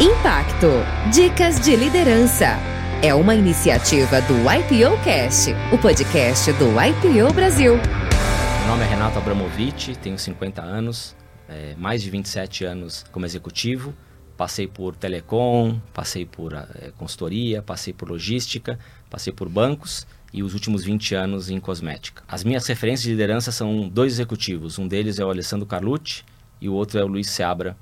Impacto. Dicas de liderança. É uma iniciativa do IPO Cast, o podcast do IPO Brasil. Meu nome é Renato Abramovic, tenho 50 anos, é, mais de 27 anos como executivo. Passei por telecom, passei por é, consultoria, passei por logística, passei por bancos e os últimos 20 anos em cosmética. As minhas referências de liderança são dois executivos. Um deles é o Alessandro Carlucci e o outro é o Luiz Seabra,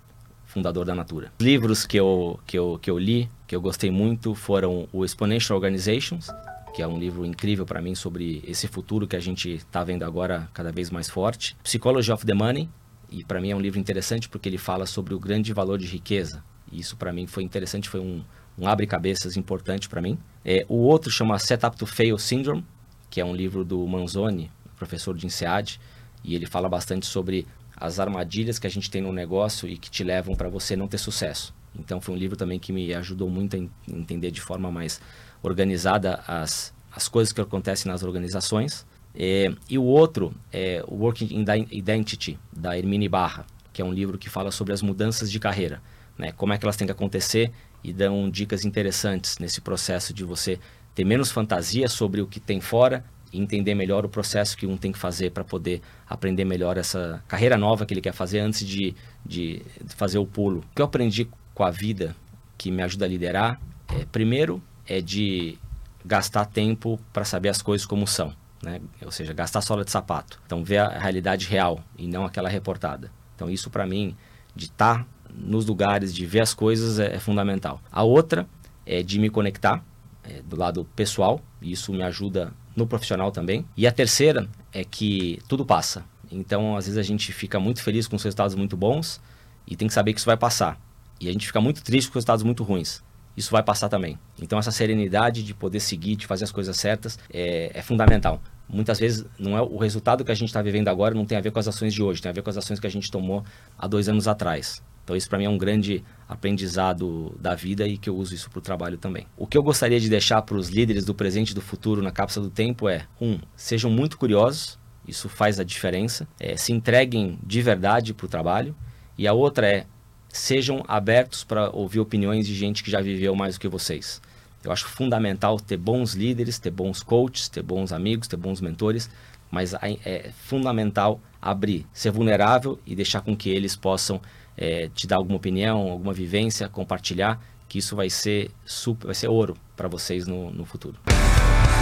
fundador da Natura. Os livros que eu, que, eu, que eu li, que eu gostei muito, foram o Exponential Organizations, que é um livro incrível para mim sobre esse futuro que a gente está vendo agora cada vez mais forte. Psychology of the Money, e para mim é um livro interessante porque ele fala sobre o grande valor de riqueza. E isso para mim foi interessante, foi um, um abre-cabeças importante para mim. É, o outro chama Setup to Fail Syndrome, que é um livro do Manzoni, professor de INSEAD, e ele fala bastante sobre as armadilhas que a gente tem no negócio e que te levam para você não ter sucesso. Então foi um livro também que me ajudou muito a entender de forma mais organizada as, as coisas que acontecem nas organizações. É, e o outro é o Working Identity, da Hermine Barra, que é um livro que fala sobre as mudanças de carreira, né? como é que elas têm que acontecer e dão dicas interessantes nesse processo de você ter menos fantasia sobre o que tem fora entender melhor o processo que um tem que fazer para poder aprender melhor essa carreira nova que ele quer fazer antes de, de fazer o pulo. O que eu aprendi com a vida que me ajuda a liderar, é, primeiro, é de gastar tempo para saber as coisas como são. Né? Ou seja, gastar sola de sapato. Então, ver a realidade real e não aquela reportada. Então, isso para mim, de estar tá nos lugares, de ver as coisas, é, é fundamental. A outra é de me conectar é, do lado pessoal, e isso me ajuda no profissional também. E a terceira é que tudo passa. Então, às vezes a gente fica muito feliz com os resultados muito bons e tem que saber que isso vai passar. E a gente fica muito triste com resultados muito ruins. Isso vai passar também. Então, essa serenidade de poder seguir, de fazer as coisas certas, é, é fundamental. Muitas vezes, não é o resultado que a gente está vivendo agora não tem a ver com as ações de hoje, tem a ver com as ações que a gente tomou há dois anos atrás. Então isso para mim é um grande aprendizado da vida e que eu uso isso para o trabalho também. O que eu gostaria de deixar para os líderes do presente e do futuro na cápsula do tempo é: um, sejam muito curiosos, isso faz a diferença. É, se entreguem de verdade para o trabalho. E a outra é sejam abertos para ouvir opiniões de gente que já viveu mais do que vocês. Eu acho fundamental ter bons líderes, ter bons coaches, ter bons amigos, ter bons mentores, mas é fundamental abrir, ser vulnerável e deixar com que eles possam é, te dar alguma opinião, alguma vivência, compartilhar, que isso vai ser super, vai ser ouro para vocês no, no futuro.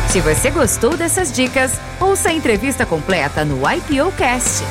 Se você gostou dessas dicas, ouça a entrevista completa no IPO Cast.